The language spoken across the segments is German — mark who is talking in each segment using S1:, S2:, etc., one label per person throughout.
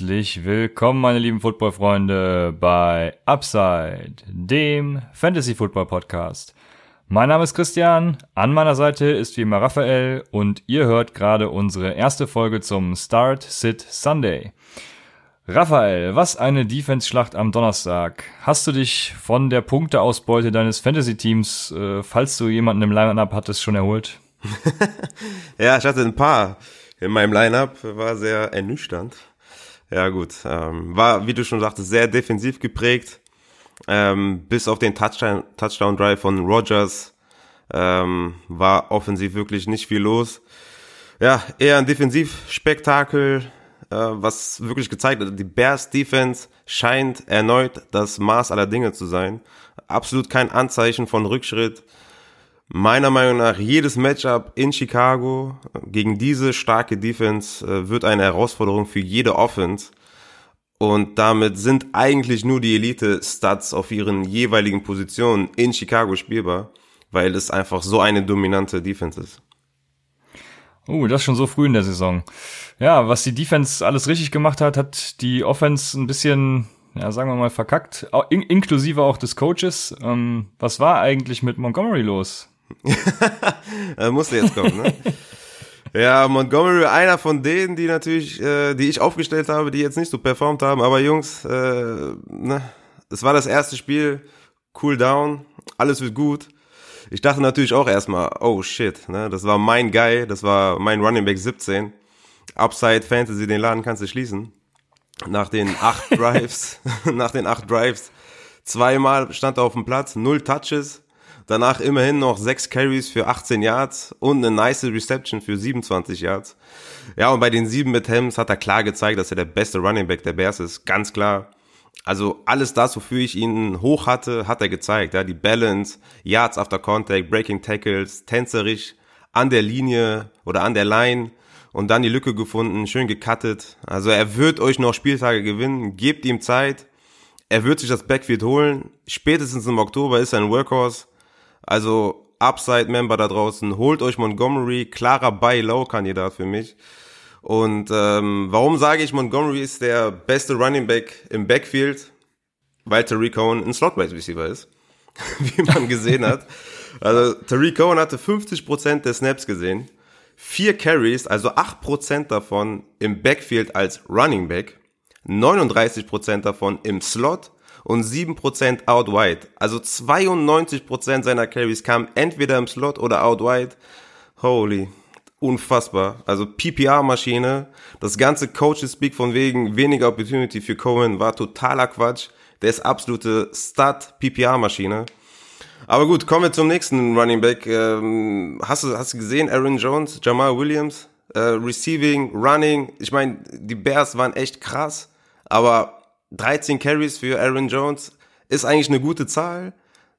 S1: Herzlich willkommen, meine lieben Football-Freunde, bei Upside, dem Fantasy-Football-Podcast. Mein Name ist Christian, an meiner Seite ist wie immer Raphael und ihr hört gerade unsere erste Folge zum Start Sit Sunday. Raphael, was eine Defense-Schlacht am Donnerstag. Hast du dich von der Punkteausbeute deines Fantasy-Teams, äh, falls du jemanden im Line-Up hattest, schon erholt?
S2: ja, ich hatte ein paar in meinem Line-Up, war sehr ernüchternd. Ja gut, ähm, war, wie du schon sagtest, sehr defensiv geprägt. Ähm, bis auf den Touchdown, Touchdown Drive von Rogers ähm, war offensiv wirklich nicht viel los. Ja, eher ein Defensivspektakel, äh, was wirklich gezeigt hat, die Bears Defense scheint erneut das Maß aller Dinge zu sein. Absolut kein Anzeichen von Rückschritt. Meiner Meinung nach, jedes Matchup in Chicago gegen diese starke Defense äh, wird eine Herausforderung für jede Offense. Und damit sind eigentlich nur die Elite-Stats auf ihren jeweiligen Positionen in Chicago spielbar, weil es einfach so eine dominante Defense ist.
S1: Oh, das schon so früh in der Saison. Ja, was die Defense alles richtig gemacht hat, hat die Offense ein bisschen, ja, sagen wir mal, verkackt, in inklusive auch des Coaches. Ähm, was war eigentlich mit Montgomery los?
S2: Da musste jetzt kommen, ne? Ja, Montgomery, einer von denen, die natürlich, äh, die ich aufgestellt habe, die jetzt nicht so performt haben. Aber Jungs, äh, ne, es war das erste Spiel, cool down, alles wird gut. Ich dachte natürlich auch erstmal, oh shit, ne, das war mein Guy, das war mein Running Back 17. Upside Fantasy, den Laden kannst du schließen. Nach den acht Drives, nach den acht Drives, zweimal stand er auf dem Platz, null Touches, Danach immerhin noch sechs Carries für 18 Yards und eine nice Reception für 27 Yards. Ja, und bei den sieben Attempts hat er klar gezeigt, dass er der beste Running Back der Bears ist. Ganz klar. Also alles das, wofür ich ihn hoch hatte, hat er gezeigt. Ja, die Balance, Yards after Contact, Breaking Tackles, tänzerisch an der Linie oder an der Line und dann die Lücke gefunden, schön gecuttet. Also er wird euch noch Spieltage gewinnen. Gebt ihm Zeit. Er wird sich das Backfield holen. Spätestens im Oktober ist er ein Workhorse. Also Upside-Member da draußen, holt euch Montgomery, klarer Buy-Low-Kandidat für mich. Und ähm, warum sage ich, Montgomery ist der beste Running Back im Backfield? Weil Tariq Cohen ein Slot-Wide Receiver ist, wie man gesehen hat. Also Tariq Cohen hatte 50% der Snaps gesehen, vier Carries, also 8% davon im Backfield als Running Back, 39% davon im Slot und 7% out wide. Also 92% seiner Carries kamen entweder im Slot oder out wide. Holy, unfassbar. Also PPR-Maschine. Das ganze Coaches-Speak von wegen weniger Opportunity für Cohen war totaler Quatsch. Der ist absolute Stud-PPR-Maschine. Aber gut, kommen wir zum nächsten Running Back. Ähm, hast, du, hast du gesehen, Aaron Jones, Jamal Williams, äh, Receiving, Running. Ich meine, die Bears waren echt krass, aber 13 Carries für Aaron Jones ist eigentlich eine gute Zahl.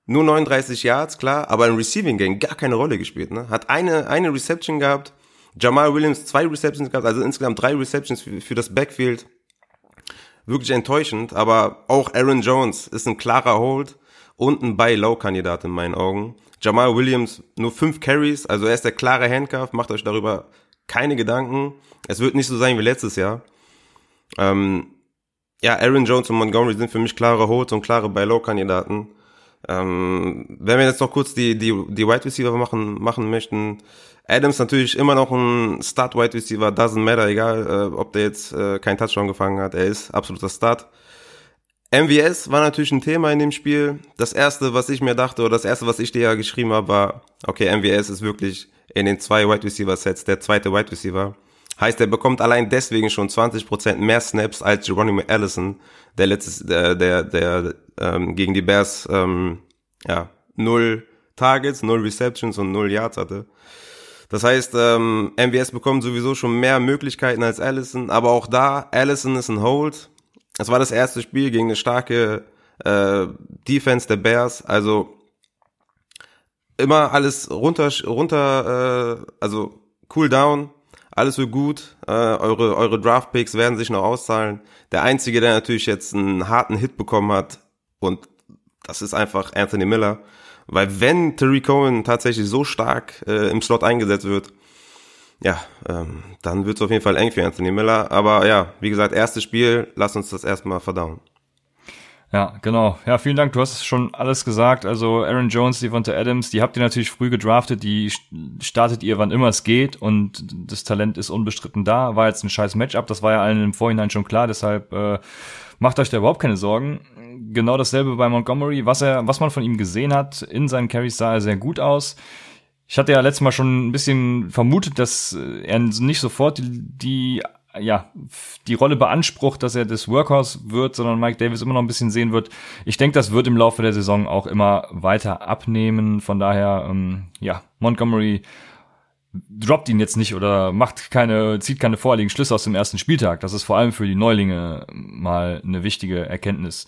S2: Nur 39 Yards, klar, aber im Receiving Game gar keine Rolle gespielt. Ne? Hat eine, eine Reception gehabt, Jamal Williams zwei Receptions gehabt, also insgesamt drei Receptions für, für das Backfield. Wirklich enttäuschend, aber auch Aaron Jones ist ein klarer Hold und ein Buy-Low-Kandidat in meinen Augen. Jamal Williams nur fünf Carries, also er ist der klare Handcuff, macht euch darüber keine Gedanken. Es wird nicht so sein wie letztes Jahr. Ähm, ja, Aaron Jones und Montgomery sind für mich klare Holds und klare Buy-Low-Kandidaten. Ähm, wenn wir jetzt noch kurz die, die, die Wide Receiver machen, machen möchten, Adams natürlich immer noch ein Start Wide Receiver, doesn't matter, egal äh, ob der jetzt äh, keinen Touchdown gefangen hat, er ist absoluter Start. MVS war natürlich ein Thema in dem Spiel. Das erste, was ich mir dachte, oder das erste, was ich dir ja geschrieben habe, war, okay, MVS ist wirklich in den zwei Wide Receiver Sets der zweite Wide Receiver. Heißt, er bekommt allein deswegen schon 20% mehr Snaps als Geronimo Allison, der letztes, der, der, der ähm, gegen die Bears ähm, ja, null Targets, null Receptions und null Yards hatte. Das heißt, ähm, MVS bekommt sowieso schon mehr Möglichkeiten als Allison, aber auch da, Allison ist ein Hold. Es war das erste Spiel gegen eine starke äh, Defense der Bears, also immer alles runter, runter, äh, also cool down, alles wird gut, äh, eure, eure Draft-Picks werden sich noch auszahlen. Der Einzige, der natürlich jetzt einen harten Hit bekommen hat, und das ist einfach Anthony Miller, weil wenn Terry Cohen tatsächlich so stark äh, im Slot eingesetzt wird, ja, ähm, dann wird es auf jeden Fall eng für Anthony Miller. Aber ja, wie gesagt, erstes Spiel, lass uns das erstmal verdauen.
S1: Ja, genau. Ja, vielen Dank. Du hast schon alles gesagt. Also Aaron Jones, Devonta Adams, die habt ihr natürlich früh gedraftet. Die startet ihr, wann immer es geht. Und das Talent ist unbestritten da. War jetzt ein scheiß Matchup. Das war ja allen im Vorhinein schon klar. Deshalb äh, macht euch da überhaupt keine Sorgen. Genau dasselbe bei Montgomery. Was er, was man von ihm gesehen hat, in seinen Carries sah er sehr gut aus. Ich hatte ja letztes Mal schon ein bisschen vermutet, dass er nicht sofort die, die ja, die Rolle beansprucht, dass er das Workhorse wird, sondern Mike Davis immer noch ein bisschen sehen wird. Ich denke, das wird im Laufe der Saison auch immer weiter abnehmen. Von daher, ähm, ja, Montgomery droppt ihn jetzt nicht oder macht keine, zieht keine vorliegenden Schlüsse aus dem ersten Spieltag. Das ist vor allem für die Neulinge mal eine wichtige Erkenntnis.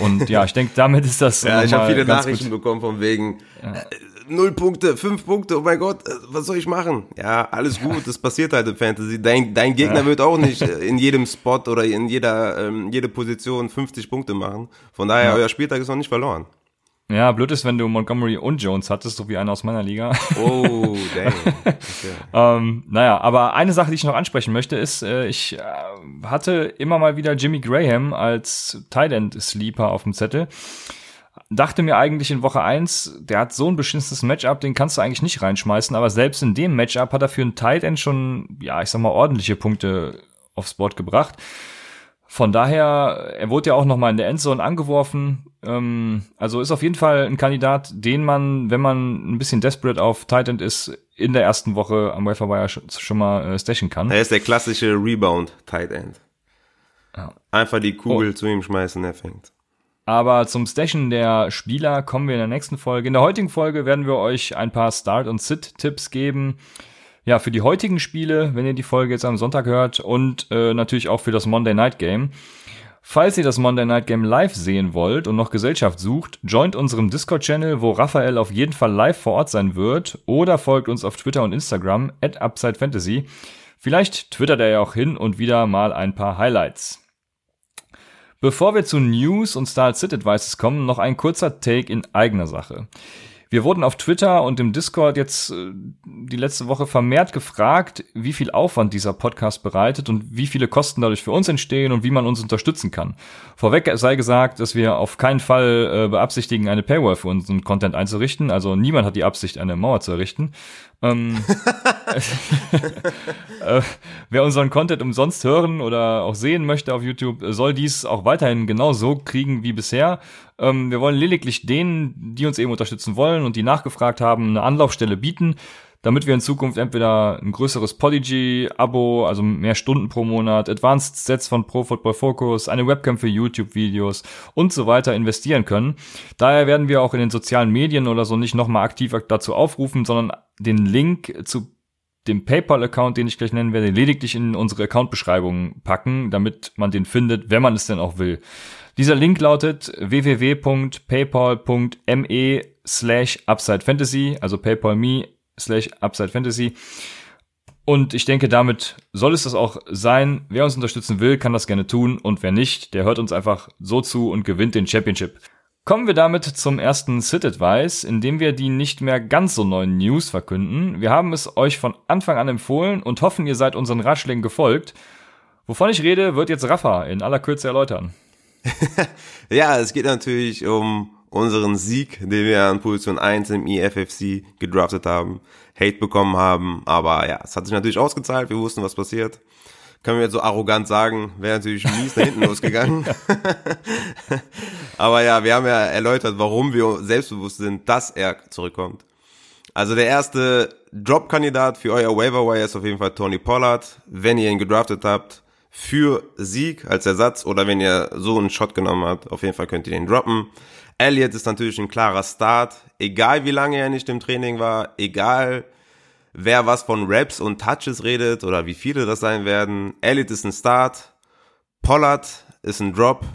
S1: Und ja, ich denke, damit ist das.
S2: ja, ich habe viele Nachrichten gut. bekommen von wegen, ja. Äh, null Punkte, fünf Punkte, oh mein Gott, äh, was soll ich machen? Ja, alles gut, das passiert halt im Fantasy. Dein, dein Gegner ja. wird auch nicht äh, in jedem Spot oder in jeder ähm, jede Position 50 Punkte machen. Von daher, ja. euer Spieltag ist noch nicht verloren.
S1: Ja, blöd ist, wenn du Montgomery und Jones hattest, so wie einer aus meiner Liga.
S2: Oh, damn. Okay.
S1: ähm, naja, aber eine Sache, die ich noch ansprechen möchte, ist, äh, ich äh, hatte immer mal wieder Jimmy Graham als Tight End Sleeper auf dem Zettel dachte mir eigentlich in Woche eins, der hat so ein beschissenes Matchup, den kannst du eigentlich nicht reinschmeißen, aber selbst in dem Matchup hat er für einen Tight End schon, ja, ich sag mal, ordentliche Punkte aufs Board gebracht. Von daher, er wurde ja auch noch mal in der Endzone angeworfen. Ähm, also ist auf jeden Fall ein Kandidat, den man, wenn man ein bisschen desperate auf Tight End ist, in der ersten Woche am Waferwire schon, schon mal äh, stashen kann.
S2: Er ist der klassische Rebound Tight End. Ja. Einfach die Kugel oh. zu ihm schmeißen, er fängt.
S1: Aber zum Stashen der Spieler kommen wir in der nächsten Folge. In der heutigen Folge werden wir euch ein paar Start- und Sit-Tipps geben. Ja, für die heutigen Spiele, wenn ihr die Folge jetzt am Sonntag hört und äh, natürlich auch für das Monday Night Game. Falls ihr das Monday Night Game live sehen wollt und noch Gesellschaft sucht, joint unserem Discord-Channel, wo Raphael auf jeden Fall live vor Ort sein wird, oder folgt uns auf Twitter und Instagram at UpsideFantasy. Vielleicht twittert er ja auch hin und wieder mal ein paar Highlights. Bevor wir zu News und Start Sit Advices kommen, noch ein kurzer Take in eigener Sache. Wir wurden auf Twitter und im Discord jetzt äh, die letzte Woche vermehrt gefragt, wie viel Aufwand dieser Podcast bereitet und wie viele Kosten dadurch für uns entstehen und wie man uns unterstützen kann. Vorweg sei gesagt, dass wir auf keinen Fall äh, beabsichtigen, eine Paywall für unseren Content einzurichten. Also niemand hat die Absicht, eine Mauer zu errichten. Ähm, äh, wer unseren Content umsonst hören oder auch sehen möchte auf YouTube, soll dies auch weiterhin genau so kriegen wie bisher. Ähm, wir wollen lediglich denen, die uns eben unterstützen wollen und die nachgefragt haben, eine Anlaufstelle bieten, damit wir in Zukunft entweder ein größeres Podigy-Abo, also mehr Stunden pro Monat, Advanced Sets von Pro Football Focus, eine Webcam für YouTube-Videos und so weiter investieren können. Daher werden wir auch in den sozialen Medien oder so nicht nochmal aktiv dazu aufrufen, sondern den Link zu dem PayPal-Account, den ich gleich nennen werde, lediglich in unsere Account-Beschreibung packen, damit man den findet, wenn man es denn auch will. Dieser Link lautet www.paypal.me slash Upside Fantasy, also PayPal.me slash Upside Fantasy. Und ich denke, damit soll es das auch sein. Wer uns unterstützen will, kann das gerne tun. Und wer nicht, der hört uns einfach so zu und gewinnt den Championship. Kommen wir damit zum ersten Sit Advice, in dem wir die nicht mehr ganz so neuen News verkünden. Wir haben es euch von Anfang an empfohlen und hoffen, ihr seid unseren Ratschlägen gefolgt. Wovon ich rede, wird jetzt Rafa in aller Kürze erläutern.
S2: ja, es geht natürlich um unseren Sieg, den wir an Position 1 im EFFC gedraftet haben, Hate bekommen haben, aber ja, es hat sich natürlich ausgezahlt, wir wussten, was passiert können wir jetzt so arrogant sagen, wäre natürlich mies da hinten losgegangen. Aber ja, wir haben ja erläutert, warum wir selbstbewusst sind, dass er zurückkommt. Also der erste Drop-Kandidat für euer Waiver Wire ist auf jeden Fall Tony Pollard. Wenn ihr ihn gedraftet habt, für Sieg als Ersatz oder wenn ihr so einen Shot genommen habt, auf jeden Fall könnt ihr den droppen. Elliott ist natürlich ein klarer Start, egal wie lange er nicht im Training war, egal wer was von Raps und Touches redet oder wie viele das sein werden. Elliot ist ein Start, Pollard ist ein Drop.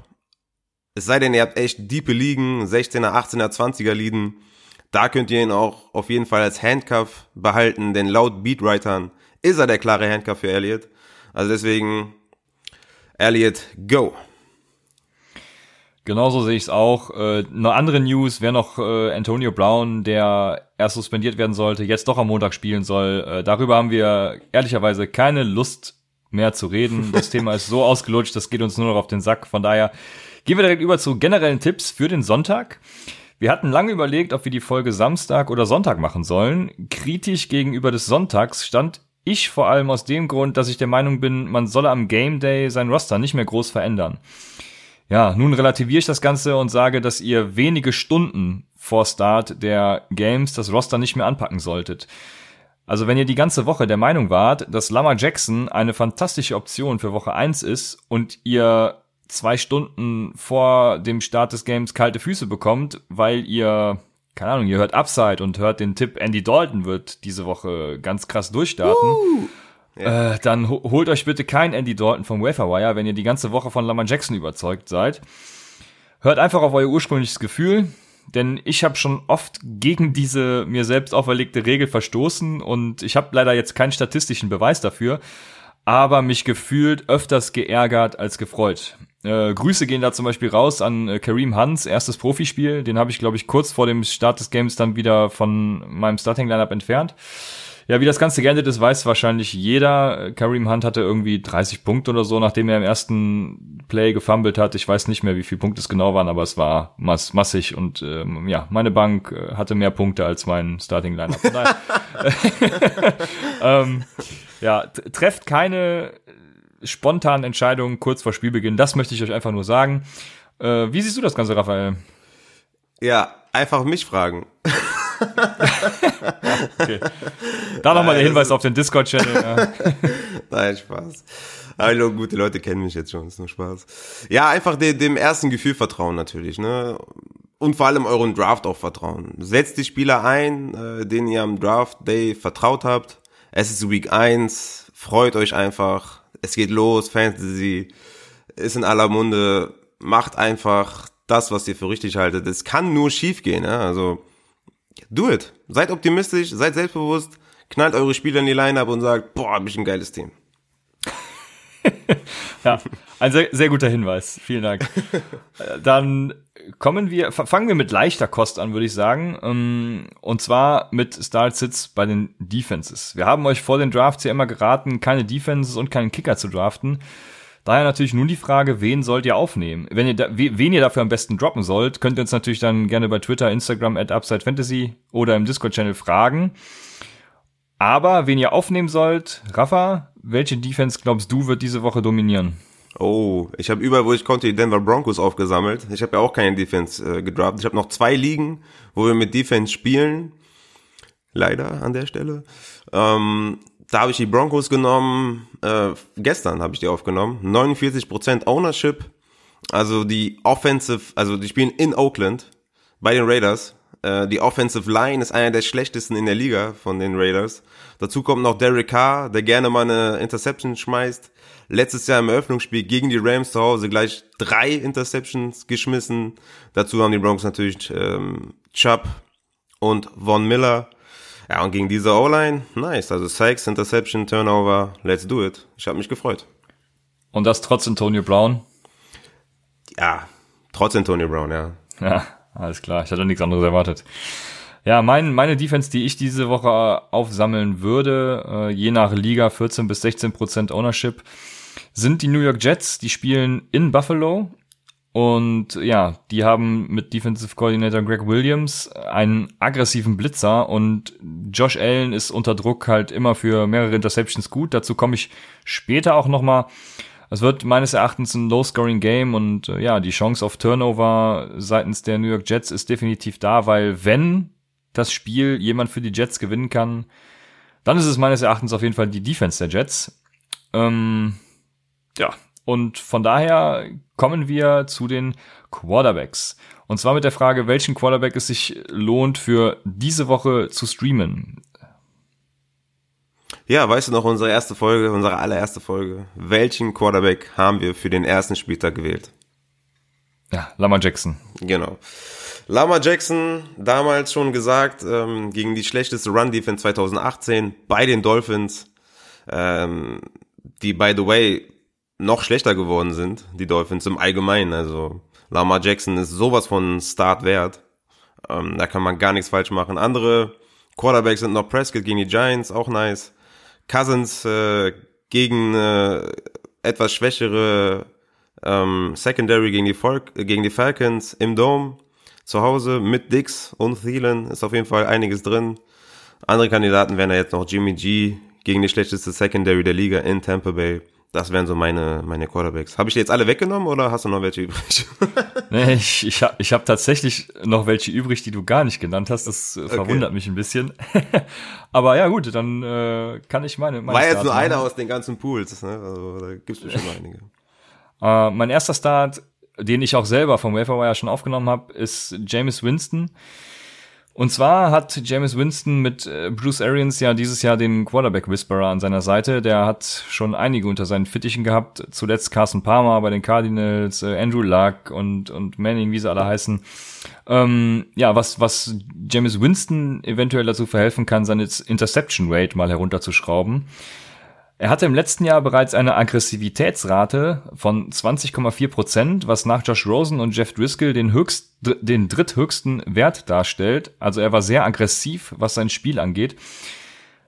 S2: Es sei denn, ihr habt echt diepe Ligen, 16er, 18er, 20er Ligen. Da könnt ihr ihn auch auf jeden Fall als Handcuff behalten, denn laut Beatwritern ist er der klare Handcuff für Elliot. Also deswegen, Elliot, go.
S1: Genauso sehe ich es auch. Äh, eine andere News wäre noch äh, Antonio Brown, der erst suspendiert werden sollte, jetzt doch am Montag spielen soll. Äh, darüber haben wir ehrlicherweise keine Lust mehr zu reden. Das Thema ist so ausgelutscht, das geht uns nur noch auf den Sack. Von daher gehen wir direkt über zu generellen Tipps für den Sonntag. Wir hatten lange überlegt, ob wir die Folge Samstag oder Sonntag machen sollen. Kritisch gegenüber des Sonntags stand ich vor allem aus dem Grund, dass ich der Meinung bin, man solle am Game Day sein Roster nicht mehr groß verändern. Ja, nun relativiere ich das Ganze und sage, dass ihr wenige Stunden vor Start der Games das Roster nicht mehr anpacken solltet. Also wenn ihr die ganze Woche der Meinung wart, dass Lama Jackson eine fantastische Option für Woche 1 ist und ihr zwei Stunden vor dem Start des Games kalte Füße bekommt, weil ihr, keine Ahnung, ihr hört Upside und hört den Tipp, Andy Dalton wird diese Woche ganz krass durchstarten. Uh. Ja. Äh, dann holt euch bitte kein Andy Dalton vom Waferwire, wenn ihr die ganze Woche von Lamar Jackson überzeugt seid. Hört einfach auf euer ursprüngliches Gefühl, denn ich habe schon oft gegen diese mir selbst auferlegte Regel verstoßen und ich habe leider jetzt keinen statistischen Beweis dafür, aber mich gefühlt öfters geärgert als gefreut. Äh, Grüße gehen da zum Beispiel raus an äh, Kareem Hans, erstes Profispiel. Den habe ich, glaube ich, kurz vor dem Start des Games dann wieder von meinem Starting-Lineup entfernt. Ja, wie das Ganze geendet ist, weiß wahrscheinlich jeder. Kareem Hunt hatte irgendwie 30 Punkte oder so, nachdem er im ersten Play gefumbled hat. Ich weiß nicht mehr, wie viele Punkte es genau waren, aber es war mass massig und ähm, ja, meine Bank äh, hatte mehr Punkte als mein Starting Lineup. ähm, ja, trefft keine spontanen Entscheidungen kurz vor Spielbeginn. Das möchte ich euch einfach nur sagen. Äh, wie siehst du das Ganze, Raphael?
S2: Ja, einfach mich fragen.
S1: okay. Da nochmal der Hinweis auf den Discord-Channel. Ja.
S2: Nein, Spaß. Hallo, gute Leute kennen mich jetzt schon, ist nur Spaß. Ja, einfach de, dem ersten Gefühl vertrauen natürlich, ne? Und vor allem euren Draft auch vertrauen. Setzt die Spieler ein, äh, denen ihr am Draft Day vertraut habt. Es ist Week 1, freut euch einfach. Es geht los, Fantasy ist in aller Munde. Macht einfach das, was ihr für richtig haltet. Es kann nur schief gehen, ne? Also do it. Seid optimistisch, seid selbstbewusst, knallt eure Spieler in die Line-Up und sagt, boah, hab ich ein geiles Team.
S1: ja, ein sehr, sehr guter Hinweis. Vielen Dank. Dann kommen wir, fangen wir mit leichter Kost an, würde ich sagen. Ähm, und zwar mit Start Sits bei den Defenses. Wir haben euch vor den Drafts ja immer geraten, keine Defenses und keinen Kicker zu draften. Daher natürlich nun die Frage, wen sollt ihr aufnehmen? Wenn ihr da, wen ihr dafür am besten droppen sollt, könnt ihr uns natürlich dann gerne bei Twitter, Instagram at Upside Fantasy oder im Discord-Channel fragen. Aber wen ihr aufnehmen sollt, Rafa, welche Defense glaubst du wird diese Woche dominieren?
S2: Oh, ich habe überall, wo ich konnte, die Denver Broncos aufgesammelt. Ich habe ja auch keine Defense äh, gedraft. Ich habe noch zwei Ligen, wo wir mit Defense spielen. Leider an der Stelle. Ähm, da habe ich die Broncos genommen, äh, gestern habe ich die aufgenommen. 49% Ownership. Also die Offensive, also die spielen in Oakland bei den Raiders. Äh, die Offensive Line ist einer der schlechtesten in der Liga von den Raiders. Dazu kommt noch Derek Carr, der gerne mal eine Interception schmeißt. Letztes Jahr im Eröffnungsspiel gegen die Rams zu Hause gleich drei Interceptions geschmissen. Dazu haben die Broncos natürlich ähm, Chubb und Von Miller. Ja, und gegen diese O-Line, nice. Also Sykes, Interception, Turnover, let's do it. Ich habe mich gefreut.
S1: Und das trotz Antonio Brown?
S2: Ja, trotz Antonio Brown, ja.
S1: Ja, alles klar. Ich hatte nichts anderes erwartet. Ja, mein, meine Defense, die ich diese Woche aufsammeln würde, äh, je nach Liga 14 bis 16 Prozent Ownership, sind die New York Jets. Die spielen in Buffalo und ja, die haben mit Defensive Coordinator Greg Williams einen aggressiven Blitzer und Josh Allen ist unter Druck halt immer für mehrere Interceptions gut. Dazu komme ich später auch nochmal. Es wird meines Erachtens ein Low-Scoring-Game und äh, ja, die Chance auf Turnover seitens der New York Jets ist definitiv da, weil wenn das Spiel jemand für die Jets gewinnen kann, dann ist es meines Erachtens auf jeden Fall die Defense der Jets. Ähm, ja, und von daher kommen wir zu den Quarterbacks. Und zwar mit der Frage, welchen Quarterback es sich lohnt für diese Woche zu streamen.
S2: Ja, weißt du noch unsere erste Folge, unsere allererste Folge? Welchen Quarterback haben wir für den ersten Spieltag gewählt?
S1: Ja, Lama Jackson.
S2: Genau. Lama Jackson, damals schon gesagt, ähm, gegen die schlechteste Run-Defense 2018 bei den Dolphins, ähm, die, by the way, noch schlechter geworden sind, die Dolphins im Allgemeinen. Also Lamar Jackson ist sowas von Start wert. Ähm, da kann man gar nichts falsch machen. Andere Quarterbacks sind noch Prescott gegen die Giants, auch nice. Cousins äh, gegen äh, etwas schwächere ähm, Secondary gegen die, Volk, äh, gegen die Falcons im Dome zu Hause mit Dix und Thielen ist auf jeden Fall einiges drin. Andere Kandidaten wären ja jetzt noch Jimmy G gegen die schlechteste Secondary der Liga in Tampa Bay. Das wären so meine, meine Quarterbacks. Habe ich die jetzt alle weggenommen oder hast du noch welche übrig?
S1: nee, ich, ich habe ich hab tatsächlich noch welche übrig, die du gar nicht genannt hast. Das äh, okay. verwundert mich ein bisschen. Aber ja, gut, dann äh, kann ich meine. meine
S2: War jetzt nur einer aus den ganzen Pools. Ne? Also, da gibt's bestimmt noch einige.
S1: Äh, mein erster Start, den ich auch selber vom Waferwire schon aufgenommen habe, ist James Winston. Und zwar hat James Winston mit äh, Bruce Arians ja dieses Jahr den Quarterback Whisperer an seiner Seite. Der hat schon einige unter seinen Fittichen gehabt. Zuletzt Carson Palmer bei den Cardinals, äh, Andrew Luck und, und Manning, wie sie alle heißen. Ähm, ja, was, was James Winston eventuell dazu verhelfen kann, seine Interception Rate mal herunterzuschrauben. Er hatte im letzten Jahr bereits eine Aggressivitätsrate von 20,4 Prozent, was nach Josh Rosen und Jeff Driscoll den höchst, den dritthöchsten Wert darstellt. Also er war sehr aggressiv, was sein Spiel angeht.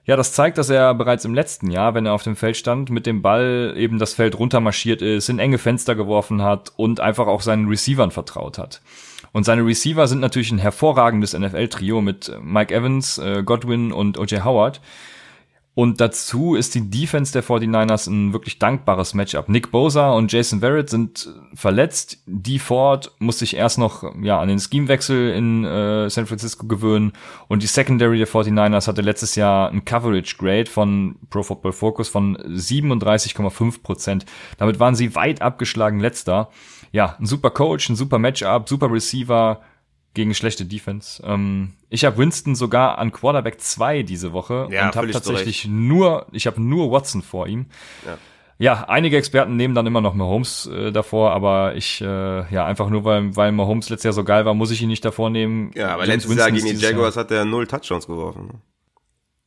S1: Ja, das zeigt, dass er bereits im letzten Jahr, wenn er auf dem Feld stand, mit dem Ball eben das Feld runtermarschiert ist, in enge Fenster geworfen hat und einfach auch seinen Receivern vertraut hat. Und seine Receiver sind natürlich ein hervorragendes NFL-Trio mit Mike Evans, äh, Godwin und O.J. Howard. Und dazu ist die Defense der 49ers ein wirklich dankbares Matchup. Nick Bosa und Jason Verrett sind verletzt. Die Ford muss sich erst noch ja, an den Schemewechsel in äh, San Francisco gewöhnen. Und die Secondary der 49ers hatte letztes Jahr ein Coverage Grade von Pro Football Focus von 37,5 Prozent. Damit waren sie weit abgeschlagen letzter. Ja, ein super Coach, ein super Matchup, super Receiver, gegen schlechte Defense. Ähm, ich habe Winston sogar an Quarterback 2 diese Woche ja, und habe tatsächlich zurecht. nur, ich habe nur Watson vor ihm. Ja. ja. einige Experten nehmen dann immer noch Mahomes äh, davor, aber ich, äh, ja, einfach nur weil, weil Mahomes letztes Jahr so geil war, muss ich ihn nicht davor nehmen.
S2: Ja, aber James letztes Jahr gegen die Jaguars Jahr. hat er null Touchdowns geworfen.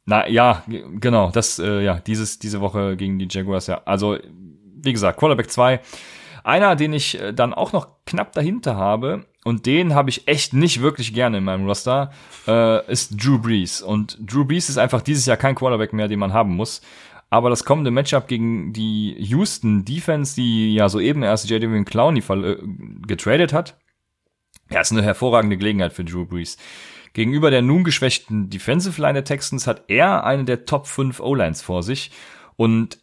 S1: Na ja, genau, das, äh, ja, dieses, diese Woche gegen die Jaguars, ja. Also, wie gesagt, Quarterback 2. Einer, den ich äh, dann auch noch knapp dahinter habe, und den habe ich echt nicht wirklich gerne in meinem Roster, äh, ist Drew Brees. Und Drew Brees ist einfach dieses Jahr kein Quarterback mehr, den man haben muss. Aber das kommende Matchup gegen die Houston Defense, die ja soeben erst J.D. Clowney äh, getradet hat, ja, ist eine hervorragende Gelegenheit für Drew Brees. Gegenüber der nun geschwächten Defensive Line der Texans hat er eine der Top 5 O-Lines vor sich. Und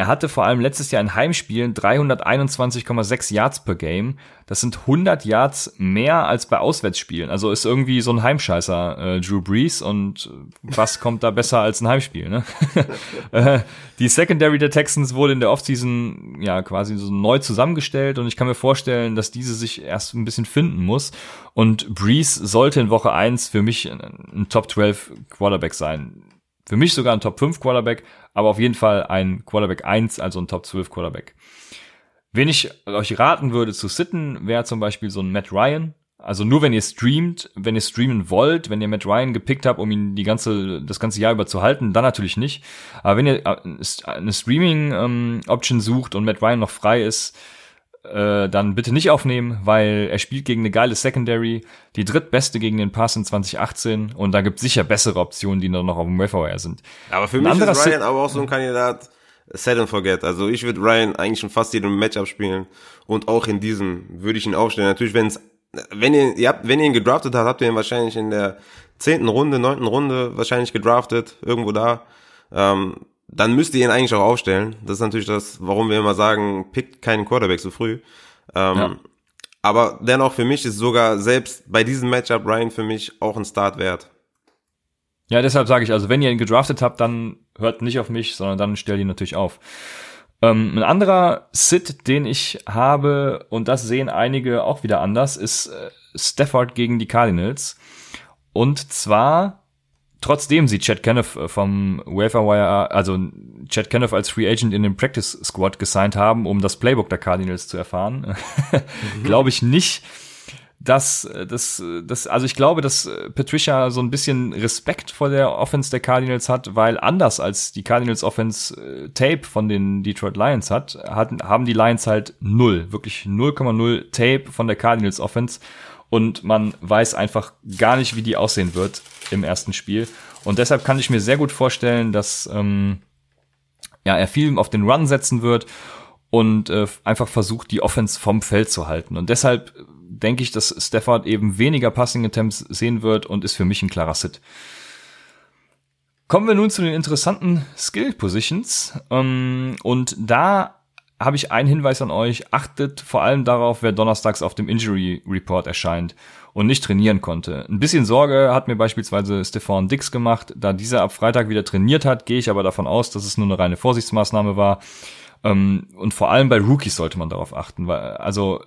S1: er hatte vor allem letztes Jahr in Heimspielen 321,6 Yards per Game. Das sind 100 Yards mehr als bei Auswärtsspielen. Also ist irgendwie so ein Heimscheißer äh, Drew Brees und was kommt da besser als ein Heimspiel? Ne? Äh, die Secondary der Texans wurde in der Offseason ja quasi so neu zusammengestellt und ich kann mir vorstellen, dass diese sich erst ein bisschen finden muss. Und Brees sollte in Woche 1 für mich ein Top 12 Quarterback sein. Für mich sogar ein Top 5 Quarterback, aber auf jeden Fall ein Quarterback 1, also ein Top 12 Quarterback. Wen ich euch raten würde zu sitten, wäre zum Beispiel so ein Matt Ryan. Also nur wenn ihr streamt, wenn ihr streamen wollt, wenn ihr Matt Ryan gepickt habt, um ihn die ganze, das ganze Jahr über zu halten, dann natürlich nicht. Aber wenn ihr äh, eine Streaming-Option ähm, sucht und Matt Ryan noch frei ist, äh, dann bitte nicht aufnehmen, weil er spielt gegen eine geile Secondary, die drittbeste gegen den Pass in 2018 und da gibt es sicher bessere Optionen, die noch auf dem Waferwire sind.
S2: Aber für ein mich ist Ryan aber auch so ein Kandidat, set and forget. Also ich würde Ryan eigentlich schon fast jedem Matchup spielen und auch in diesem würde ich ihn aufstellen. Natürlich, wenn es wenn ihr, ihr habt, wenn ihr ihn gedraftet habt, habt ihr ihn wahrscheinlich in der zehnten Runde, neunten Runde wahrscheinlich gedraftet, irgendwo da. Ähm, dann müsst ihr ihn eigentlich auch aufstellen. Das ist natürlich das, warum wir immer sagen, pickt keinen Quarterback so früh. Ähm, ja. Aber dennoch für mich ist sogar selbst bei diesem Matchup Ryan für mich auch ein Start wert.
S1: Ja, deshalb sage ich, also wenn ihr ihn gedraftet habt, dann hört nicht auf mich, sondern dann stellt ihn natürlich auf. Ähm, ein anderer Sit, den ich habe, und das sehen einige auch wieder anders, ist äh, Stafford gegen die Cardinals. Und zwar trotzdem sie Chad Kenneth äh, vom Waferwire, also Chad Kenneth als Free Agent in den Practice Squad gesigned haben, um das Playbook der Cardinals zu erfahren, mhm. glaube ich nicht, dass das, das, also ich glaube, dass Patricia so ein bisschen Respekt vor der Offense der Cardinals hat, weil anders als die Cardinals Offense äh, Tape von den Detroit Lions hat, hatten, haben die Lions halt null, wirklich 0,0 Tape von der Cardinals Offense. Und man weiß einfach gar nicht, wie die aussehen wird im ersten Spiel. Und deshalb kann ich mir sehr gut vorstellen, dass ähm, ja, er viel auf den Run setzen wird und äh, einfach versucht, die Offense vom Feld zu halten. Und deshalb denke ich, dass Stafford eben weniger Passing Attempts sehen wird und ist für mich ein klarer Sit. Kommen wir nun zu den interessanten Skill Positions. Ähm, und da habe ich einen Hinweis an euch. Achtet vor allem darauf, wer donnerstags auf dem Injury Report erscheint und nicht trainieren konnte. Ein bisschen Sorge hat mir beispielsweise Stefan Dix gemacht. Da dieser ab Freitag wieder trainiert hat, gehe ich aber davon aus, dass es nur eine reine Vorsichtsmaßnahme war. Ähm, und vor allem bei Rookies sollte man darauf achten, weil, also,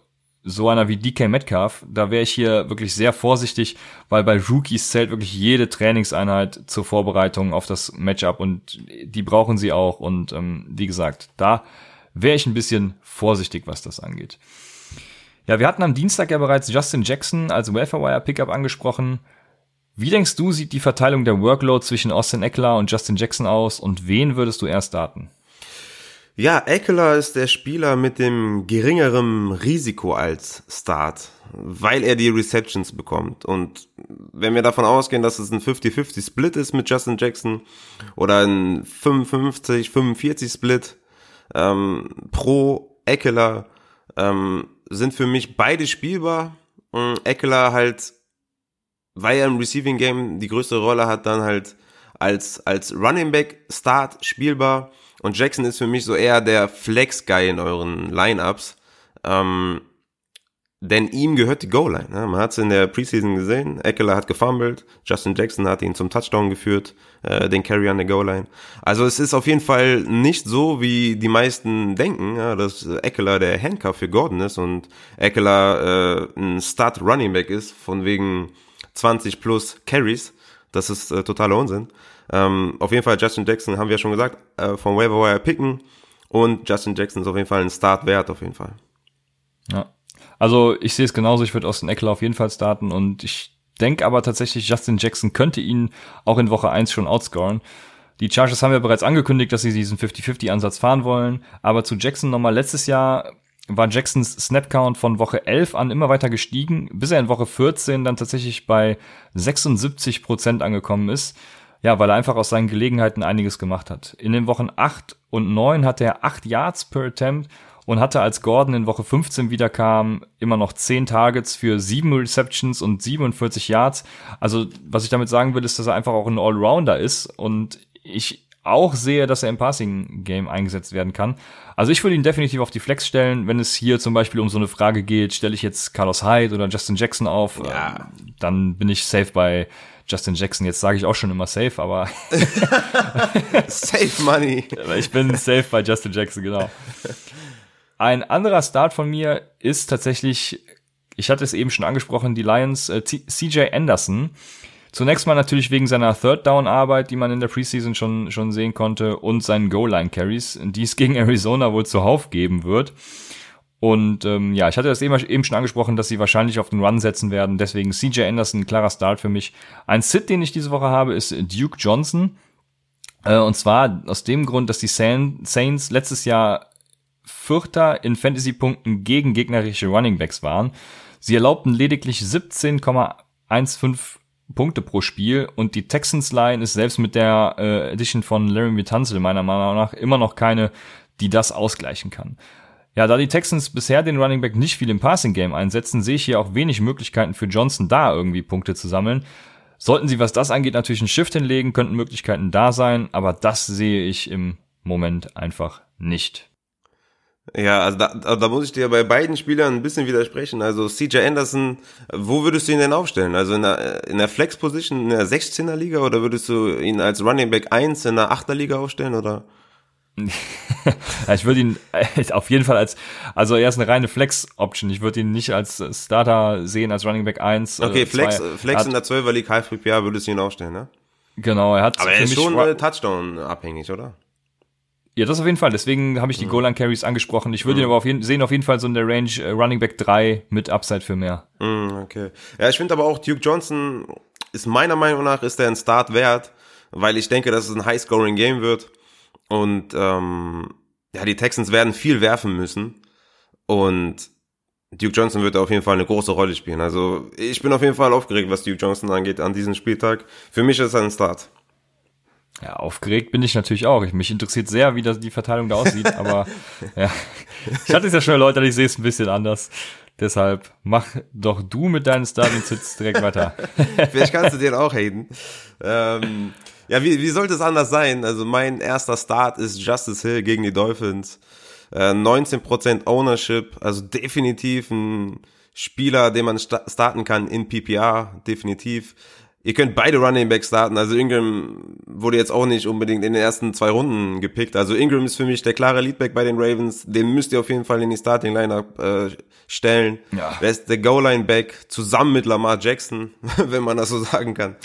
S1: so einer wie DK Metcalf, da wäre ich hier wirklich sehr vorsichtig, weil bei Rookies zählt wirklich jede Trainingseinheit zur Vorbereitung auf das Matchup und die brauchen sie auch. Und ähm, wie gesagt, da wäre ich ein bisschen vorsichtig, was das angeht. Ja, wir hatten am Dienstag ja bereits Justin Jackson als Welfare Pickup angesprochen. Wie denkst du, sieht die Verteilung der Workload zwischen Austin Eckler und Justin Jackson aus und wen würdest du erst starten?
S2: Ja, Eckler ist der Spieler mit dem geringeren Risiko als Start, weil er die Receptions bekommt. Und wenn wir davon ausgehen, dass es ein 50-50 Split ist mit Justin Jackson oder ein 55-45 Split ähm, pro Eckler, ähm, sind für mich beide spielbar. Ähm, Eckler halt, weil er im Receiving Game die größte Rolle hat, dann halt als, als Running Back Start spielbar. Und Jackson ist für mich so eher der Flex-Guy in euren Lineups. Ähm, denn ihm gehört die Goal-Line. Ne? Man hat es in der Preseason gesehen. Eckler hat gefumbled. Justin Jackson hat ihn zum Touchdown geführt, äh, den Carry an der Goal-Line. Also es ist auf jeden Fall nicht so, wie die meisten denken, ja, dass Eckler der Handcuff für Gordon ist und Eckler äh, ein Start-Running-Back ist, von wegen 20 plus Carries. Das ist äh, totaler Unsinn. Ähm, auf jeden Fall Justin Jackson, haben wir ja schon gesagt, äh, vom Waiver Wire picken. Und Justin Jackson ist auf jeden Fall ein Start wert, auf jeden Fall.
S1: Ja. Also ich sehe es genauso, ich würde Austin Eckler auf jeden Fall starten und ich denke aber tatsächlich, Justin Jackson könnte ihn auch in Woche 1 schon outscoren. Die Chargers haben ja bereits angekündigt, dass sie diesen 50-50-Ansatz fahren wollen. Aber zu Jackson nochmal letztes Jahr war Jacksons Snapcount von Woche 11 an immer weiter gestiegen, bis er in Woche 14 dann tatsächlich bei 76 Prozent angekommen ist. Ja, weil er einfach aus seinen Gelegenheiten einiges gemacht hat. In den Wochen 8 und 9 hatte er 8 Yards per Attempt und hatte, als Gordon in Woche 15 wiederkam, immer noch 10 Targets für 7 Receptions und 47 Yards. Also, was ich damit sagen will, ist, dass er einfach auch ein Allrounder ist und ich auch sehe, dass er im Passing-Game eingesetzt werden kann. Also ich würde ihn definitiv auf die Flex stellen, wenn es hier zum Beispiel um so eine Frage geht, stelle ich jetzt Carlos Hyde oder Justin Jackson auf, ja. ähm, dann bin ich safe bei Justin Jackson. Jetzt sage ich auch schon immer safe, aber
S2: safe Money.
S1: ich bin safe bei Justin Jackson, genau. Ein anderer Start von mir ist tatsächlich, ich hatte es eben schon angesprochen, die Lions äh, CJ Anderson. Zunächst mal natürlich wegen seiner Third Down Arbeit, die man in der Preseason schon schon sehen konnte und seinen Goal Line Carries, die es gegen Arizona wohl zuhauf geben wird. Und ähm, ja, ich hatte das eben, eben schon angesprochen, dass sie wahrscheinlich auf den Run setzen werden. Deswegen CJ Anderson, klarer Start für mich. Ein Sit, den ich diese Woche habe, ist Duke Johnson. Äh, und zwar aus dem Grund, dass die Saints letztes Jahr Vierter in Fantasy-Punkten gegen gegnerische Runningbacks waren. Sie erlaubten lediglich 17,15 Punkte pro Spiel und die Texans Line ist selbst mit der äh, Edition von Larry Tunzel meiner Meinung nach immer noch keine, die das ausgleichen kann. Ja, da die Texans bisher den Running Back nicht viel im Passing Game einsetzen, sehe ich hier auch wenig Möglichkeiten für Johnson da irgendwie Punkte zu sammeln. Sollten sie, was das angeht, natürlich einen Shift hinlegen, könnten Möglichkeiten da sein, aber das sehe ich im Moment einfach nicht.
S2: Ja, also da, da muss ich dir bei beiden Spielern ein bisschen widersprechen. Also CJ Anderson, wo würdest du ihn denn aufstellen? Also in der, in der Flex-Position in der 16er Liga oder würdest du ihn als Running Back 1 in der 8er Liga aufstellen oder?
S1: ich würde ihn auf jeden Fall als, also er ist eine reine Flex-Option. Ich würde ihn nicht als Starter sehen, als Running Back 1.
S2: Okay, Flex, Flex hat, in der 12er League High PPA würdest du ihn aufstellen, ne?
S1: Genau, er hat.
S2: Aber er ist schon Touchdown abhängig, oder?
S1: Ja, das auf jeden Fall. Deswegen habe ich die mhm. Goal Line Carries angesprochen. Ich würde mhm. ihn aber auf jeden, sehen auf jeden Fall so in der Range äh, Running Back 3 mit Upside für mehr.
S2: Mhm, okay. Ja, ich finde aber auch Duke Johnson ist meiner Meinung nach ist er ein Start wert, weil ich denke, dass es ein High-Scoring Game wird und ähm, ja, die Texans werden viel werfen müssen und Duke Johnson wird auf jeden Fall eine große Rolle spielen. Also ich bin auf jeden Fall aufgeregt, was Duke Johnson angeht an diesem Spieltag. Für mich ist er ein Start.
S1: Ja, aufgeregt bin ich natürlich auch. Mich interessiert sehr, wie das, die Verteilung da aussieht, aber ja, ich hatte es ja schon erläutert, ich sehe es ein bisschen anders. Deshalb mach doch du mit deinen Starting Sits direkt weiter.
S2: Vielleicht kannst du den auch haten. Ähm, ja, wie, wie sollte es anders sein? Also mein erster Start ist Justice Hill gegen die Dolphins. Äh, 19% Ownership, also definitiv ein Spieler, den man starten kann in PPR, definitiv. Ihr könnt beide Running Backs starten. Also Ingram wurde jetzt auch nicht unbedingt in den ersten zwei Runden gepickt. Also Ingram ist für mich der klare Leadback bei den Ravens. Den müsst ihr auf jeden Fall in die Starting Lineup äh, stellen. Ja. Wer ist der Goal-Line Back zusammen mit Lamar Jackson, wenn man das so sagen kann.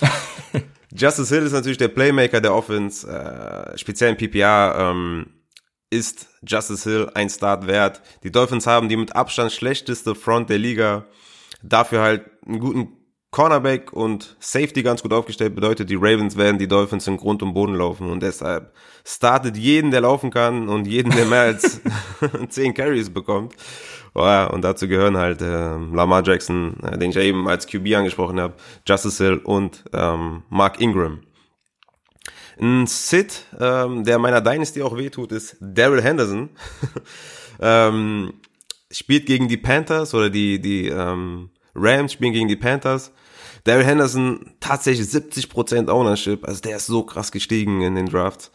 S2: Justice Hill ist natürlich der Playmaker der Offense, äh, speziell in PPR. Ähm, ist Justice Hill ein Start wert. Die Dolphins haben die mit Abstand schlechteste Front der Liga. Dafür halt einen guten Cornerback und Safety ganz gut aufgestellt bedeutet, die Ravens werden die Dolphins in Grund und Boden laufen und deshalb startet jeden, der laufen kann und jeden, der mehr als 10 Carries bekommt. Oh und dazu gehören halt äh, Lamar Jackson, äh, den ich ja eben als QB angesprochen habe, Justice Hill und ähm, Mark Ingram. Ein Sid, ähm, der meiner Dynasty auch wehtut, ist Daryl Henderson. ähm, spielt gegen die Panthers oder die, die ähm, Rams spielen gegen die Panthers. Daryl Henderson tatsächlich 70% Ownership, also der ist so krass gestiegen in den Drafts.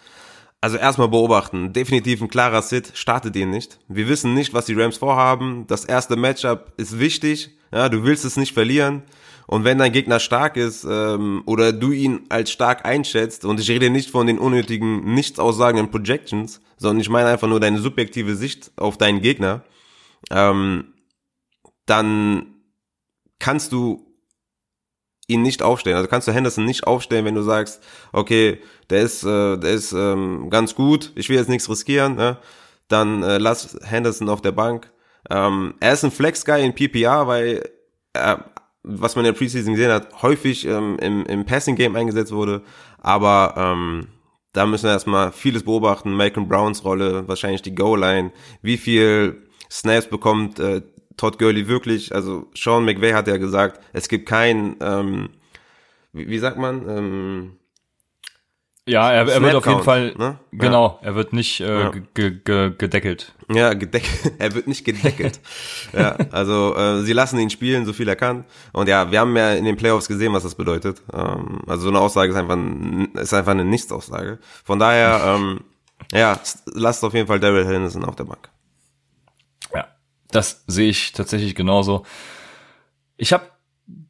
S2: Also erstmal beobachten, definitiv ein klarer Sit, startet ihn nicht. Wir wissen nicht, was die Rams vorhaben. Das erste Matchup ist wichtig, ja, du willst es nicht verlieren. Und wenn dein Gegner stark ist ähm, oder du ihn als stark einschätzt, und ich rede nicht von den unnötigen, nichts aussagenden Projections, sondern ich meine einfach nur deine subjektive Sicht auf deinen Gegner, ähm, dann kannst du ihn nicht aufstellen. Also kannst du Henderson nicht aufstellen, wenn du sagst, okay, der ist, äh, der ist ähm, ganz gut, ich will jetzt nichts riskieren, ne? dann äh, lass Henderson auf der Bank. Ähm, er ist ein Flex-Guy in PPR, weil er, was man in der Preseason gesehen hat, häufig ähm, im, im Passing-Game eingesetzt wurde, aber ähm, da müssen wir erstmal vieles beobachten, Malcolm Browns Rolle, wahrscheinlich die Goal-Line, wie viel Snaps bekommt äh, Todd Gurley wirklich, also Sean McVay hat ja gesagt, es gibt kein, ähm, wie, wie sagt man, ähm,
S1: ja, er, er wird auf jeden Fall, ne? genau, ja. er wird nicht äh, ja. gedeckelt.
S2: Ja, gedeckelt, er wird nicht gedeckelt. ja, also äh, sie lassen ihn spielen, so viel er kann. Und ja, wir haben ja in den Playoffs gesehen, was das bedeutet. Ähm, also so eine Aussage ist einfach, ist einfach eine Nichtsaussage. Von daher, ähm, ja, lasst auf jeden Fall Daryl Henderson auf der Bank.
S1: Das sehe ich tatsächlich genauso. Ich habe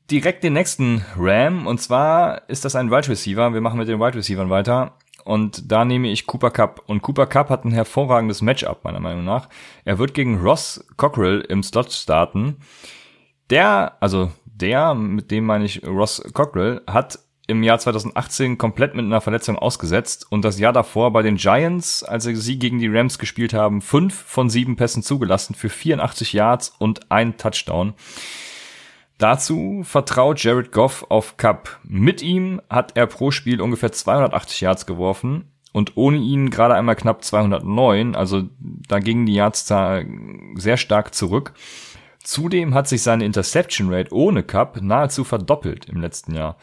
S1: direkt den nächsten Ram und zwar ist das ein Wide Receiver. Wir machen mit den Wide Receivern weiter und da nehme ich Cooper Cup und Cooper Cup hat ein hervorragendes Matchup meiner Meinung nach. Er wird gegen Ross Cockrell im Slot starten. Der, also der, mit dem meine ich Ross Cockrell, hat im Jahr 2018 komplett mit einer Verletzung ausgesetzt und das Jahr davor bei den Giants, als sie gegen die Rams gespielt haben, fünf von sieben Pässen zugelassen für 84 Yards und ein Touchdown. Dazu vertraut Jared Goff auf Cup. Mit ihm hat er pro Spiel ungefähr 280 Yards geworfen und ohne ihn gerade einmal knapp 209, also da gingen die Yards sehr stark zurück. Zudem hat sich seine Interception Rate ohne Cup nahezu verdoppelt im letzten Jahr.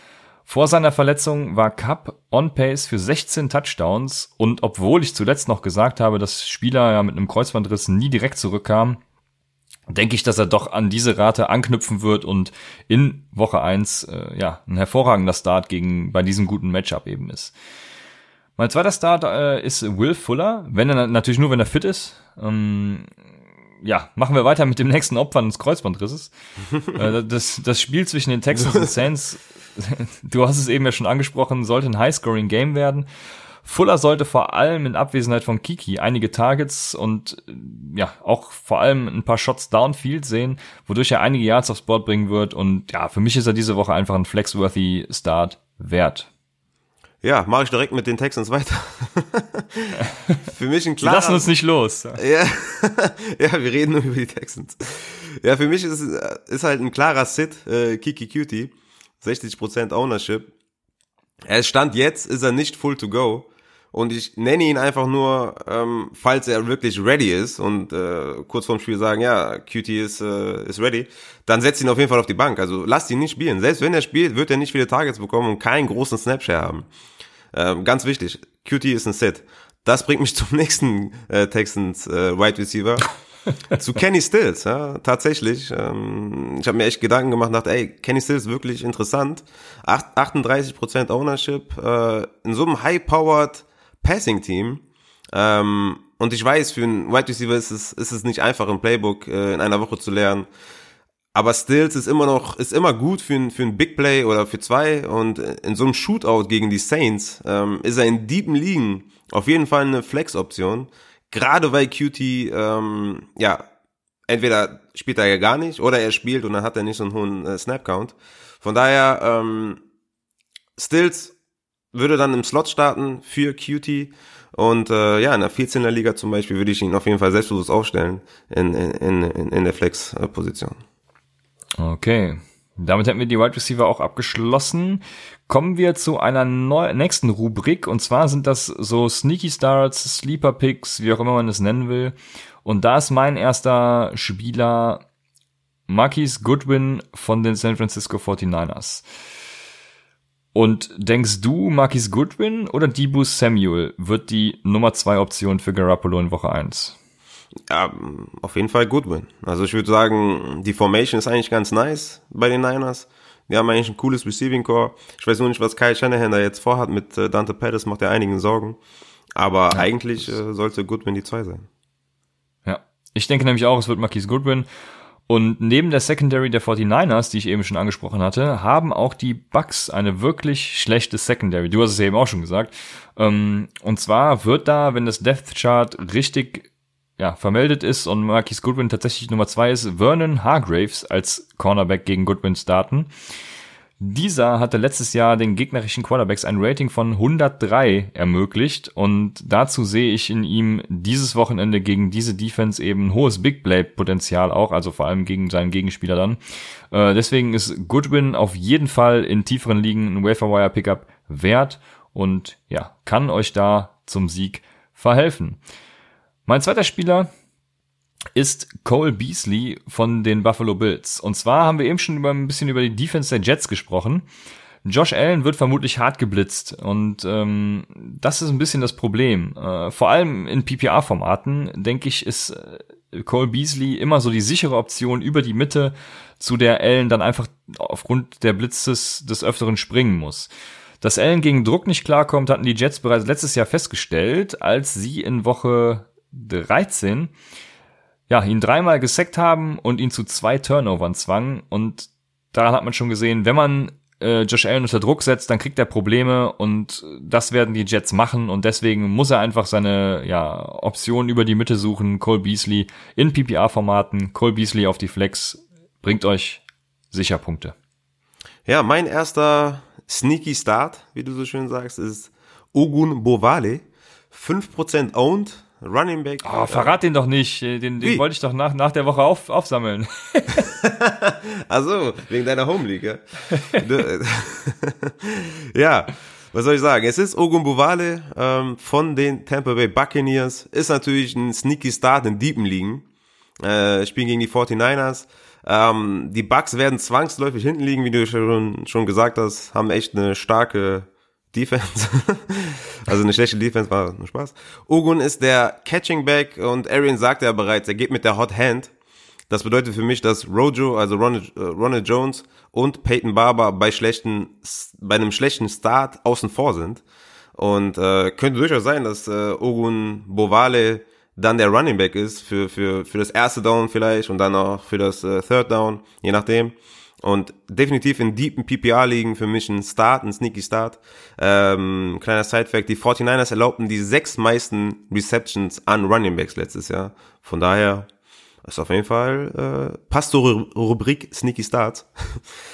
S1: Vor seiner Verletzung war Cup on pace für 16 Touchdowns und obwohl ich zuletzt noch gesagt habe, dass Spieler ja mit einem Kreuzbandriss nie direkt zurückkamen, denke ich, dass er doch an diese Rate anknüpfen wird und in Woche 1 äh, ja, ein hervorragender Start gegen bei diesem guten Matchup eben ist. Mein zweiter Start äh, ist Will Fuller, wenn er natürlich nur, wenn er fit ist. Ähm, ja, machen wir weiter mit dem nächsten Opfer des Kreuzbandrisses. äh, das, das Spiel zwischen den Texans und Saints du hast es eben ja schon angesprochen, sollte ein High-Scoring-Game werden. Fuller sollte vor allem in Abwesenheit von Kiki einige Targets und ja, auch vor allem ein paar Shots downfield sehen, wodurch er einige Yards aufs Board bringen wird und ja, für mich ist er diese Woche einfach ein flexworthy Start wert.
S2: Ja, mache ich direkt mit den Texans weiter. für mich ein
S1: klarer... Lassen uns nicht los.
S2: Ja, ja, wir reden nur über die Texans. Ja, für mich ist, ist halt ein klarer Sit, äh, Kiki Cutie. 60% Ownership. Er stand jetzt, ist er nicht full to go. Und ich nenne ihn einfach nur, ähm, falls er wirklich ready ist und äh, kurz vorm Spiel sagen, ja, Cutie ist, äh, ist ready, dann setzt ihn auf jeden Fall auf die Bank. Also lasst ihn nicht spielen. Selbst wenn er spielt, wird er nicht viele Targets bekommen und keinen großen Snapshare haben. Ähm, ganz wichtig, Cutie ist ein Set. Das bringt mich zum nächsten äh, Texans äh, Wide Receiver. zu Kenny Stills, ja, tatsächlich. Ähm, ich habe mir echt Gedanken gemacht, dachte, ey, Kenny Stills wirklich interessant. 38% Ownership, äh, in so einem high-powered Passing-Team. Ähm, und ich weiß, für einen Wide Receiver ist es, ist es nicht einfach, ein Playbook äh, in einer Woche zu lernen. Aber Stills ist immer noch, ist immer gut für ein, für ein Big Play oder für zwei. Und in so einem Shootout gegen die Saints ähm, ist er in deepen Ligen auf jeden Fall eine Flex-Option. Gerade weil QT, ähm, ja, entweder spielt er ja gar nicht oder er spielt und dann hat er nicht so einen hohen äh, Snap-Count. Von daher, ähm, Stills würde dann im Slot starten für QT. Und äh, ja, in der 14er Liga zum Beispiel würde ich ihn auf jeden Fall selbstbewusst aufstellen in, in, in, in der Flex-Position.
S1: Okay. Damit hätten wir die Wide Receiver auch abgeschlossen. Kommen wir zu einer neu nächsten Rubrik und zwar sind das so Sneaky Starts, Sleeper Picks, wie auch immer man es nennen will. Und da ist mein erster Spieler Marquis Goodwin von den San Francisco 49ers. Und denkst du, Marquis Goodwin oder Debu Samuel wird die Nummer zwei Option für Garoppolo in Woche 1?
S2: Ja, auf jeden Fall Goodwin. Also ich würde sagen, die Formation ist eigentlich ganz nice bei den Niners. Die haben eigentlich ein cooles Receiving Core. Ich weiß nur nicht, was Kyle Shanahan da jetzt vorhat mit äh, Dante Pettis, macht er einigen Sorgen. Aber ja, eigentlich äh, sollte Goodwin die zwei sein.
S1: Ja, ich denke nämlich auch, es wird Marquis Goodwin. Und neben der Secondary der 49ers, die ich eben schon angesprochen hatte, haben auch die Bucks eine wirklich schlechte Secondary. Du hast es ja eben auch schon gesagt. Ähm, und zwar wird da, wenn das Death Chart richtig ja, vermeldet ist und Marquis Goodwin tatsächlich Nummer zwei ist, Vernon Hargraves als Cornerback gegen Goodwin starten. Dieser hatte letztes Jahr den gegnerischen Quarterbacks ein Rating von 103 ermöglicht und dazu sehe ich in ihm dieses Wochenende gegen diese Defense eben hohes Big Play Potenzial auch, also vor allem gegen seinen Gegenspieler dann. Äh, deswegen ist Goodwin auf jeden Fall in tieferen Ligen ein Waferwire Pickup wert und ja, kann euch da zum Sieg verhelfen. Mein zweiter Spieler ist Cole Beasley von den Buffalo Bills. Und zwar haben wir eben schon über, ein bisschen über die Defense der Jets gesprochen. Josh Allen wird vermutlich hart geblitzt und ähm, das ist ein bisschen das Problem. Äh, vor allem in PPA-Formaten, denke ich, ist äh, Cole Beasley immer so die sichere Option über die Mitte, zu der Allen dann einfach aufgrund der Blitzes des Öfteren springen muss. Dass Allen gegen Druck nicht klarkommt, hatten die Jets bereits letztes Jahr festgestellt, als sie in Woche 13 ja, ihn dreimal gesackt haben und ihn zu zwei Turnovern zwangen. Und daran hat man schon gesehen, wenn man äh, Josh Allen unter Druck setzt, dann kriegt er Probleme und das werden die Jets machen und deswegen muss er einfach seine ja, Option über die Mitte suchen. Cole Beasley in PPA-Formaten, Cole Beasley auf die Flex bringt euch sicher Punkte.
S2: Ja, mein erster Sneaky Start, wie du so schön sagst, ist Ogun Bovale. 5% owned, Running Back.
S1: Oh, verrat den doch nicht. Den, den wollte ich doch nach, nach der Woche auf, aufsammeln.
S2: also wegen deiner Home League. Ja? ja, was soll ich sagen? Es ist Ogumbuvale ähm, von den Tampa Bay Buccaneers. Ist natürlich ein sneaky Start in Deepen liegen. Äh, spielen gegen die 49ers. Ähm, die Bucks werden zwangsläufig hinten liegen, wie du schon, schon gesagt hast, haben echt eine starke Defense. also eine schlechte Defense war nur Spaß. Ogun ist der Catching Back und Arian sagt ja bereits, er geht mit der Hot Hand. Das bedeutet für mich, dass Rojo, also Ronald, äh, Ronald Jones und Peyton Barber bei schlechten, bei einem schlechten Start außen vor sind. Und äh, könnte durchaus sein, dass äh, Ogun Bovale dann der Running Back ist für, für, für das erste Down vielleicht und dann auch für das äh, Third Down, je nachdem. Und definitiv in deepen PPR liegen für mich ein Start, ein sneaky Start. Ähm, kleiner Side-Fact, die 49ers erlaubten die sechs meisten Receptions an Running Backs letztes Jahr. Von daher ist auf jeden Fall, äh, passt zur Rubrik Sneaky Start.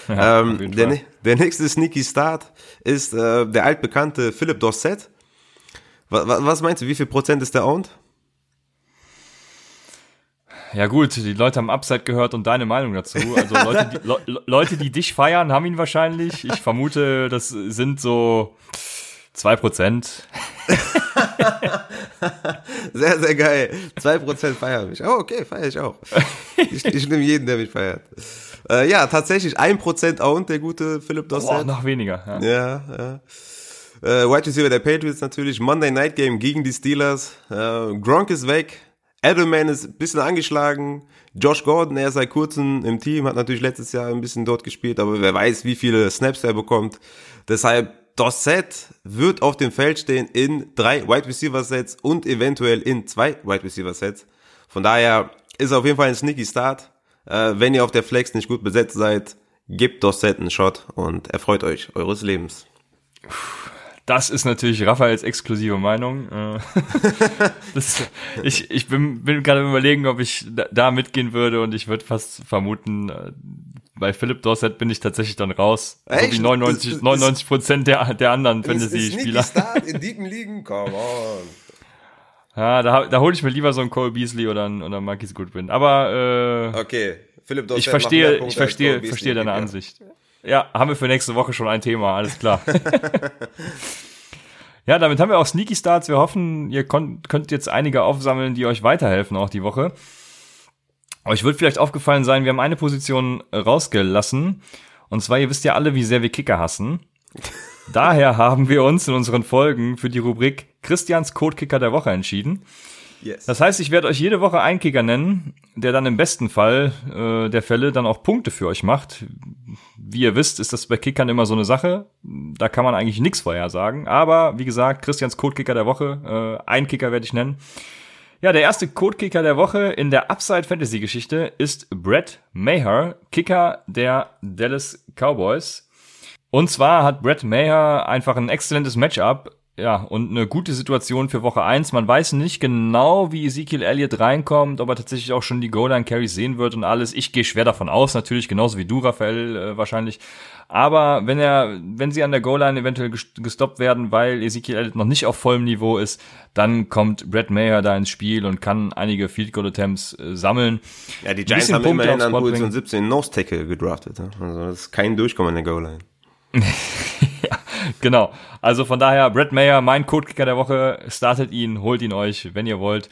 S2: Ja, ähm, der, der nächste Sneaky Start ist äh, der altbekannte Philipp Dorset. Was, was meinst du, wie viel Prozent ist der owned?
S1: Ja gut, die Leute haben Upside gehört und deine Meinung dazu. Also Leute, die, Le Leute, die dich feiern, haben ihn wahrscheinlich. Ich vermute, das sind so zwei Prozent.
S2: sehr, sehr geil. Zwei Prozent feiern mich. Oh, okay, feiere ich auch. Ich, ich nehme jeden, der mich feiert. Äh, ja, tatsächlich ein Prozent owned, der gute Philipp Dossett.
S1: Oh, noch weniger.
S2: Ja, ja. ja. Äh, White Receiver der Patriots natürlich. Monday Night Game gegen die Steelers. Äh, Gronk ist weg. Edelman ist ein bisschen angeschlagen. Josh Gordon, er ist seit kurzem im Team, hat natürlich letztes Jahr ein bisschen dort gespielt, aber wer weiß, wie viele Snaps er bekommt. Deshalb, das Set wird auf dem Feld stehen in drei Wide Receiver Sets und eventuell in zwei Wide Receiver Sets. Von daher ist auf jeden Fall ein sneaky Start. Äh, wenn ihr auf der Flex nicht gut besetzt seid, gebt das Set einen Shot und erfreut euch eures Lebens.
S1: Das ist natürlich Raphaels exklusive Meinung. Äh, das, ich ich bin, bin gerade überlegen, ob ich da mitgehen würde und ich würde fast vermuten, äh, bei Philipp Dorset bin ich tatsächlich dann raus. Echt? So wie 99, 99 Prozent der, der anderen Fantasy-Spieler.
S2: in deepen Ligen, come on.
S1: Ja, da, da hole ich mir lieber so einen Cole Beasley oder einen, oder einen Marquis Goodwin. Aber äh,
S2: okay,
S1: Philipp Dorset ich verstehe, ich verstehe, verstehe deine Ansicht. Ja, haben wir für nächste Woche schon ein Thema, alles klar. ja, damit haben wir auch Sneaky Starts. Wir hoffen, ihr könnt jetzt einige aufsammeln, die euch weiterhelfen auch die Woche. Euch wird vielleicht aufgefallen sein, wir haben eine Position rausgelassen. Und zwar, ihr wisst ja alle, wie sehr wir Kicker hassen. Daher haben wir uns in unseren Folgen für die Rubrik Christians Codekicker der Woche entschieden. Yes. Das heißt, ich werde euch jede Woche einen Kicker nennen, der dann im besten Fall äh, der Fälle dann auch Punkte für euch macht. Wie ihr wisst, ist das bei Kickern immer so eine Sache. Da kann man eigentlich nichts vorher sagen. Aber wie gesagt, Christians Codekicker der Woche, äh, ein Kicker werde ich nennen. Ja, der erste Codekicker der Woche in der Upside Fantasy Geschichte ist Brett Maher, Kicker der Dallas Cowboys. Und zwar hat Brett Maher einfach ein exzellentes Matchup ja, und eine gute Situation für Woche eins. Man weiß nicht genau, wie Ezekiel Elliott reinkommt, ob er tatsächlich auch schon die Goal-Line-Carries sehen wird und alles. Ich gehe schwer davon aus, natürlich, genauso wie du, Raphael, äh, wahrscheinlich. Aber wenn er, wenn sie an der Goal-Line eventuell gestoppt werden, weil Ezekiel Elliott noch nicht auf vollem Niveau ist, dann kommt Brad Mayer da ins Spiel und kann einige Field Goal Attempts äh, sammeln.
S2: Ja, die Giants haben Punkte immerhin an Position 17 Nose Tackle gedraftet. Also das ist kein Durchkommen an der Goal-Line.
S1: genau. Also von daher, Brett Mayer, mein Codekicker der Woche, startet ihn, holt ihn euch, wenn ihr wollt.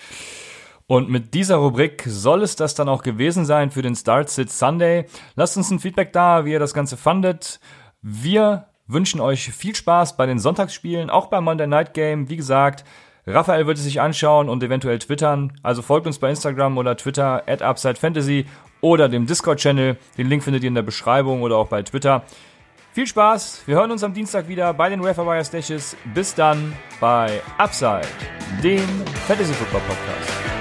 S1: Und mit dieser Rubrik soll es das dann auch gewesen sein für den Start Sit Sunday. Lasst uns ein Feedback da, wie ihr das Ganze fandet. Wir wünschen euch viel Spaß bei den Sonntagsspielen, auch beim Monday Night Game. Wie gesagt, Raphael wird es sich anschauen und eventuell twittern. Also folgt uns bei Instagram oder Twitter at Upside Fantasy oder dem Discord-Channel. Den Link findet ihr in der Beschreibung oder auch bei Twitter. Viel Spaß, wir hören uns am Dienstag wieder bei den Wire Stashes. Bis dann bei Upside, dem Fantasy Football Podcast.